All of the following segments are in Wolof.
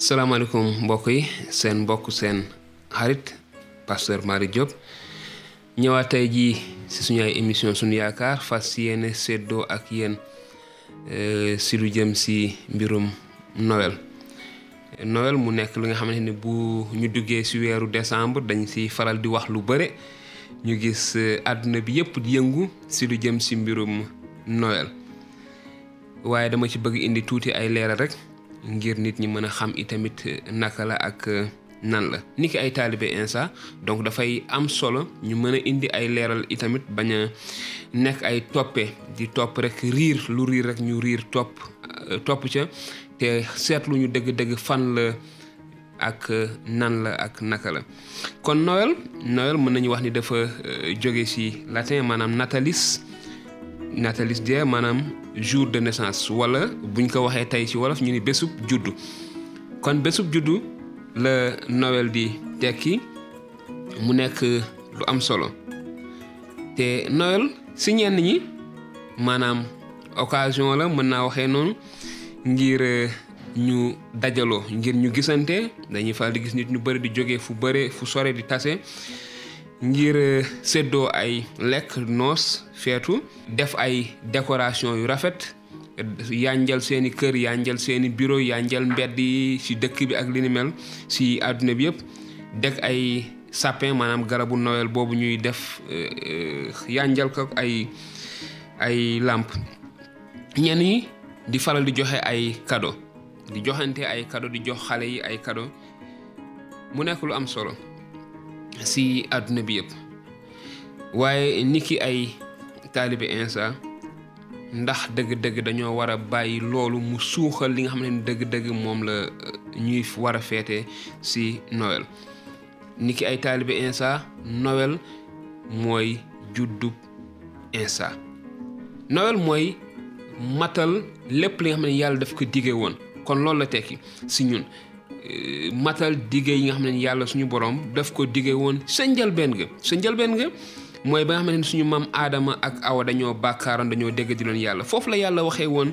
salaamaaleykum mbokk yi seen mbokk seen xarit pasteur Mari Diop ñëwaat tey jii si suñu ay émission suñu yaakaar fas yéene séddoo ak yéen euh, si lu jëm si mbirum Noël. Noël mu nekk li nga xamante ni bu ñu duggee si weeru décembre dañ si faral di wax lu bëre ñu gis euh, àdduna bi yëpp di yëngu si lu jëm si mbirum Noël. waaye dama ci bëgg indi tuuti ay leeral rek ngir nit ñi mën a xam itamit naka la ak nan la ni ki ay taalibe insa donc dafay am solo ñu mën a indi ay leeral itamit bañ a nekk ay toppe di topp rek riir lu riir rek ñu riir topp topp ca te seetlu ñu dëgg-dëgg fan la ak euh, nan la ak naka la kon Noël Noël mën nañu wax ni dafa euh, jóge ci latin maanaam natalis natalis die maanaam jour de naissance wala buñ ko waxee tey ci wolof ñu ni bésub juddu kon bésub juddu la Noël di tekki mu nekk lu am solo te Noël si ñenn ñi maanaam occasion la mën naa waxee noonu ngir euh, ñu dajaloo ngir ñu gisante dañuy faral di gis nit ñu bëri di jóge fu bëre fu sore di tase ngir euh, séddoo ay lekk noos feetu def ay décoration yu rafet yanjal seeni kër yanjal seeni bureau yanjal mbedd yi ci dëkk bi ak li ni mel ci àdduna bi yëpp dëkk ay sapin maanaam garabu Noël boobu ñuy def euh, euh, yanjal ko ay ay làmp ñenn yi di faral di joxe ay cadeau di joxante ay cadeau di jox xale yi ay cadeau mu nekk lu am solo si àdduna bi yëpp waaye niki ay taalibe insa ndax dëgg-dëgg dañoo war a bàyyi loolu mu suuxal li nga xam ne dëgg-dëgg moom la euh, ñuy war a feete si Noël niki ay taalibe insa Noël mooy juddub Insa Noël mooy matal lépp li nga xam ne yàlla daf ko diggee woon kon loolu la tekki si ñun euh, matal diggee yi nga xam ne yàlla suñu borom daf ko diggee woon sa njëlbeen ga sa njëlbeen ga mooy ba nga xam ne suñu maam aadama ak awa dañoo bàkkaaroon dañoo dégg di loon yàlla foofu la yàlla waxee woon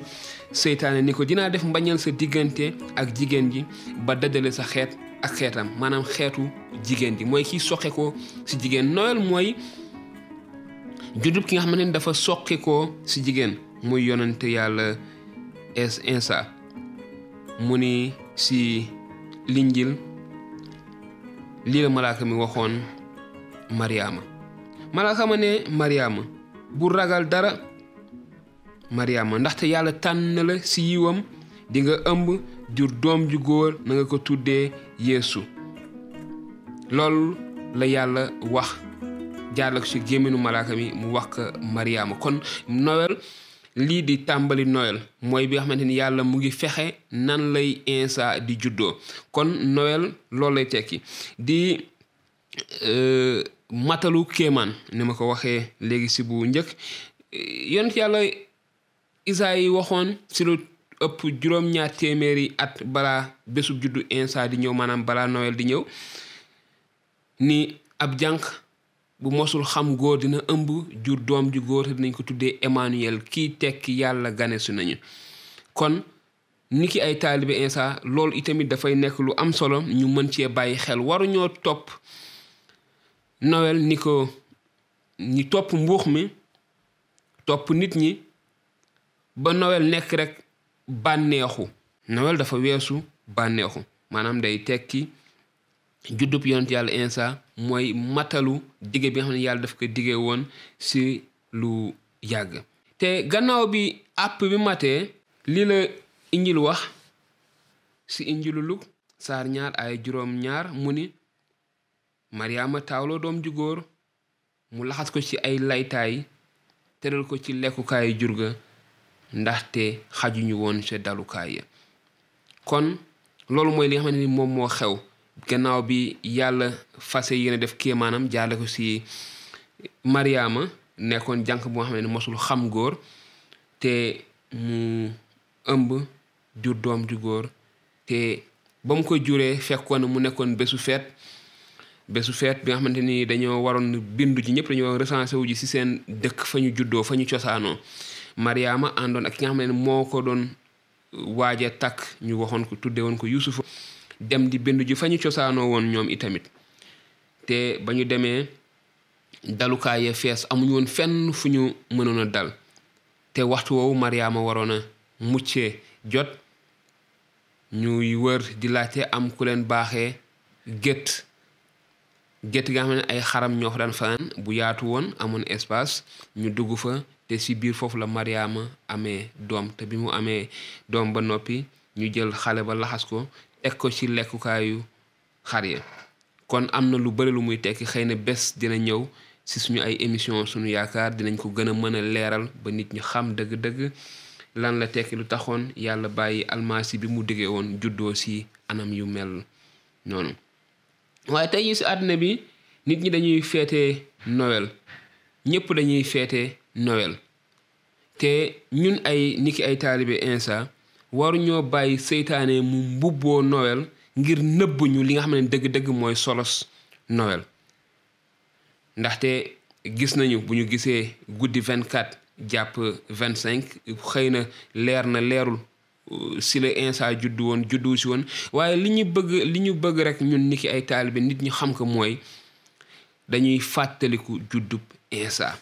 seytaane ni ko dinaa def mbañal sa diggante ak jigéen ji ba dajale sa xeet ak xeetam maanaam xeetu jigéen ji mooy kiy soxe ko si jigéen Noël mooy juddub ki nga xam ne dafa soqi ko si jigéen muy yonante yàlla es insa mu ni si linjil lii la malaaka mi waxoon mariama malaaka ma ne mariama bu ragal dara Mariama ndaxte yàlla tànn na la si yiwam di nga ëmb jur doom ju góor na nga ko tuddee Yeesu loolu la yàlla wax jaarale ko ci gémminu malaaka mi mu wax ko Mariama kon Noël lii di tàmbali Noël mooy bi nga xamante ni yàlla mu ngi fexe nan lay Insa di juddoo kon Noël loolu lay tekki di euh, matalu kéemaan ni ma ko waxee léegi si bu njëkk yonent yàlla Isaayi waxoon si lu ëpp juróom-ñaar téeméeri at balaa bésub juddu Insa di ñëw maanaam balaa Noël di ñëw ni ab jànq bu mosul xam góor dina ëmb jur doom ju góor te dinañ ko tuddee Emmanuel kii tekki yàlla gane su nañu kon niki ay taalibe Iisaa loolu itamit dafay nekk lu am solo ñu mën cee bàyyi xel waruñoo topp Noël ni ko ñi topp mbuux mi topp nit ñi ba Noël nekk rek bànneexu Noël dafa weesu bànneexu maanaam day tekki juddub yonent yàlla Iisaa mooy matalu dige bi nga xam ne yàlla daf ko dige woon si lu yàgg te gannaaw bi àpp bi matee lii la injil wax ci injilu Luk saar ñaar ay juróom ñaar mu ni Maryaama taawloo doom ju góor mu laxas ko ci ay laytaay tëral ko ci lekkukaayu jur ga ndaxte xajuñu woon ca dalukaay ya kon loolu mooy li nga xamante ni moom moo xew gannaaw bi yàlla fase yéene def kéemaanam jaarle ko si Mariama nekkoon jànq bu nga xam ne mosul xam góor te mu ëmb jur doom ju góor te ba mu ko juree fekkoon mu nekkoon bésu feet bésu feet bi nga xamante ni dañoo waroon bindu ji ñëpp dañoo recensé wu ji si seen dëkk fa ñu juddoo fa ñu cosaanoo Mariama àndoon ak ki nga xam ne moo ko doon waaja takk ñu waxoon ko tudde woon ko yuusufa dem di bindu ji fa ñu cosaanoo woon ñoom itamit te ba ñu demee dalukaay ya fees amuñu woon fenn fu ñu mënoon a dal te waxtu woowu maryaama waroon a muccee jot ñuy wër di laajte am ku leen baaxee gétt Gétt gi nga xam ne ay xaram ñoo fa daan fanaan bu yaatu woon amoon espace ñu dugg fa te si biir foofu la Mariama amee doom te bi mu amee doom ba noppi ñu jël xale ba laxas ko teg ko ci lekkukaayu xar ya kon am na lu bëri lu muy tekki xëy na bés dina ñëw si suñu ay émission suñu yaakaar dinañ ko gën a mën a leeral ba nit ñu xam dëgg-dëgg lan la tekki lu taxoon yàlla bàyyi almasi bi mu diggee woon juddoo si anam yu mel noonu waaye tey ñu si àdduna bi nit ñi dañuy feete Noël ñëpp dañuy feete Noël te ñun ay niki ay taalibe insa waruñoo bàyyi seytaane mu mbubboo Noël ngir nëbb ñu li nga xam ne dëgg-dëgg mooy solos Noël ndaxte gis nañu bu ñu gisee guddi 24 jàpp 25 xëy na leer na leerul si la Insa juddu woon juddu si woon waaye li ñu bëgg li ñu bëgg rek ñun niki ay taalibe nit ñi xam ko mooy dañuy fàttaliku juddub Insa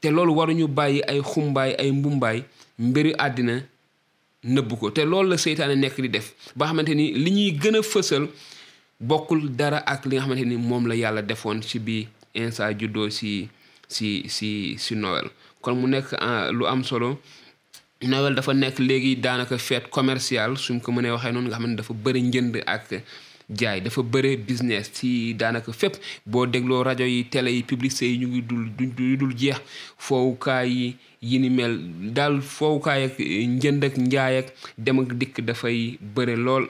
te loolu waruñu bàyyi ay xumbaay ay mbumbaay mbiri àddina nëbb ko te loolu la seytaane nekk di def ba xamante ni li ñuy gën a fësal bokkul dara ak li nga xamante ni moom la yàlla defoon ci bi Insa juddoo si si si si Noël kon mu nekk lu am solo Noël dafa nekk léegi daanaka fête commerciale suñ ko mënee waxee noonu nga xam ne dafa bëri njënd ak jaay dafa bëre business ci daanaka fépp boo dégloo rajo yi télé yi publicité yi ñu ngi dul du dul jeex foowukaay yi yi ni mel daal foowukaay ak eh, njënd ak njaay ak dem ak dikk dafay bëre lool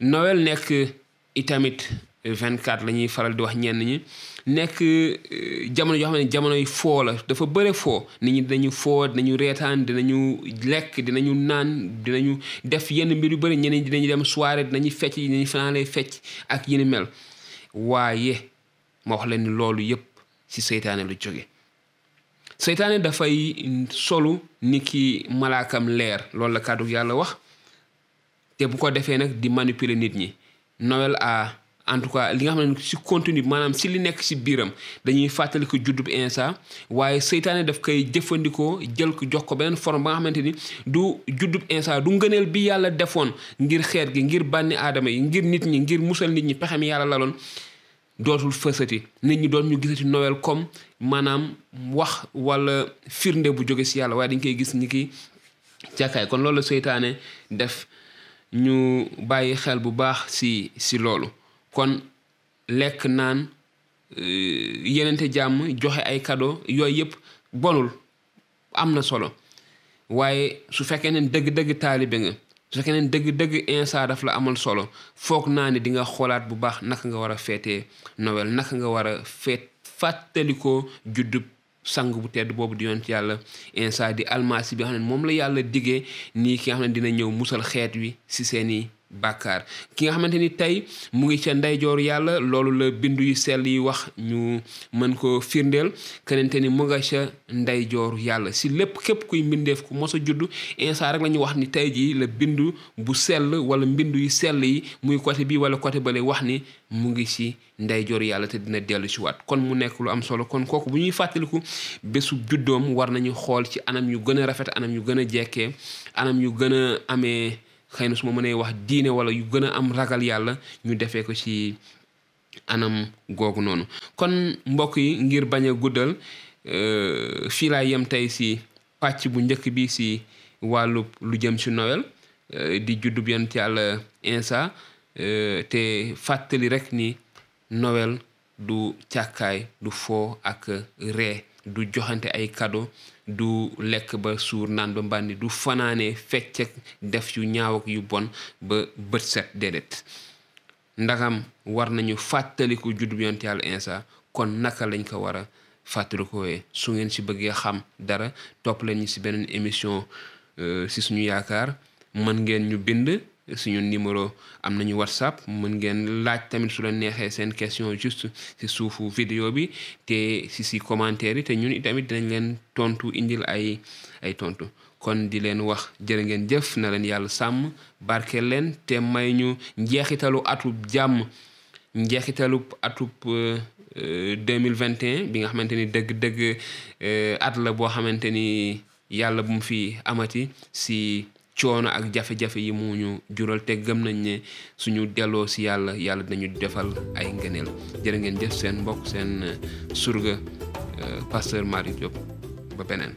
Noël nekk itamit 24 la ñuy faral di wax ñenn ñi nekk euh, jamono yoo xam ne jamono yu foo la dafa bëre foo nit ñi dinañu foo dinañu reetaan dinañu lekk dinañu naan dinañu def yenn mbir yu bëri ñeneen dinañu dem soirée dinañu fecc dinañu fanaanee fecc ak yi ni mel waaye ma wax leen loolu yépp ci seytaane lu jóge seytaane dafay solu ni ki malaakam leer loolu la kàddu yàlla wax te bu ko defee nag di manipuler nit ñi Noël à en tout cas li nga xam ne si contenu bi maanaam si li nekk si biiram dañuy fàttali ko juddub Insa waaye seytaane daf koy jëfandikoo jël ko jox ko beneen forme ba nga xamante ni du juddub Insa du ngëneel bi yàlla defoon ngir xeet gi ngir bànni aadama yi ngir nit ñi ngir musal nit ñi pexem yàlla laloon dootul fësati nit ñi doon ñu gisati Noël comme maanaam wax wala firnde bu jóge si yàlla waaye dañ koy gis ni ki càkkaay kon loolu seytaane def ñu bàyyi xel bu baax si si loolu kon lekk naan euh, yenente jàmm joxe ay cadeau yooyu yëpp bonul am na solo waaye su fekkee ne dëgg-dëgg taalibe nga su fekkee ne dëgg-dëgg insa daf la amal solo foog naa ne di nga xoolaat bu baax naka nga war a feetee Noël naka nga war a feet fàttalikoo juddub sang bu tedd boobu di yonent yàlla insa di almasi bi nga xam ne moom la yàlla diggee nii ki nga xam ne dina ñëw musal xeet wi si seeni bàkkaar ki nga xamante ni tey mu ngi ca ndeyjoor yàlla loolu la bindu yu sell yi wax ñu mën ko firndeel kenente ni mu nga ca ndeyjoor yàlla si lépp képp kuy mbindeef ku mos a judd instant rek la ñu wax ni tey jii la bindu bu sell wala mbindu yu sell yi muy côté bi wala côté bale wax ni mu ngi si ndeyjoor yàlla te dina dellu si waat kon mu nekk lu am solo kon kooku bu ñuy fàttaliku bésu juddoom war nañu xool ci anam yu gën a rafet anam yu gën a jekkee anam yu gën a amee xëy na su ma mënee wax diine wala yu gën a am ragal yàlla ñu defee ko ci anam googu noonu kon mbokk yi ngir bañ a guddal euh, fii laa yem tey si pàcc bu njëkk bi si wàllu lu jëm si Noël euh, di juddub yonent yàlla Insa euh, te fàttali rek ni Noël du càkkaay, du fo ak ree, du joxante ay kado, du lekk ba suur, naan ba mbàndi, du fanaane fecc ak def yu ñaaw ak yu bon ba bët set déedéet ndagam war nañu fàttaliku juddu bi yonent yàlla Insa kon naka lañ ko war a fàttalikoowee su ngeen si bëggee xam dara topp leen ñu si beneen émission euh, si suñu yaakaar mën ngeen ñu bind suñu numéro am nañu whatsapp mën ngeen laaj tamit su la neexee seen question juste si suufu vidéo bi te si si commentaire yi te ñun itamit dinañ leen tontu indil ay ay tontu kon di leen wax jërë ngeen jëf na leen yàlla sàmm barkeel leen te may ñu njeexitalu atu jàmm njeexitalub atub 2021 bi nga xamante ni dëgg-dëgg at la boo xamante ni yàlla bu mu fi amati si coono ak jafe-jafe yi mu ñu jural te gëm nañ ne suñu delloo si yàlla yàlla dinañu defal ay ngëneel jërë ngeen jëf seen mbokk seen surga pasteur Malick Diop ba beneen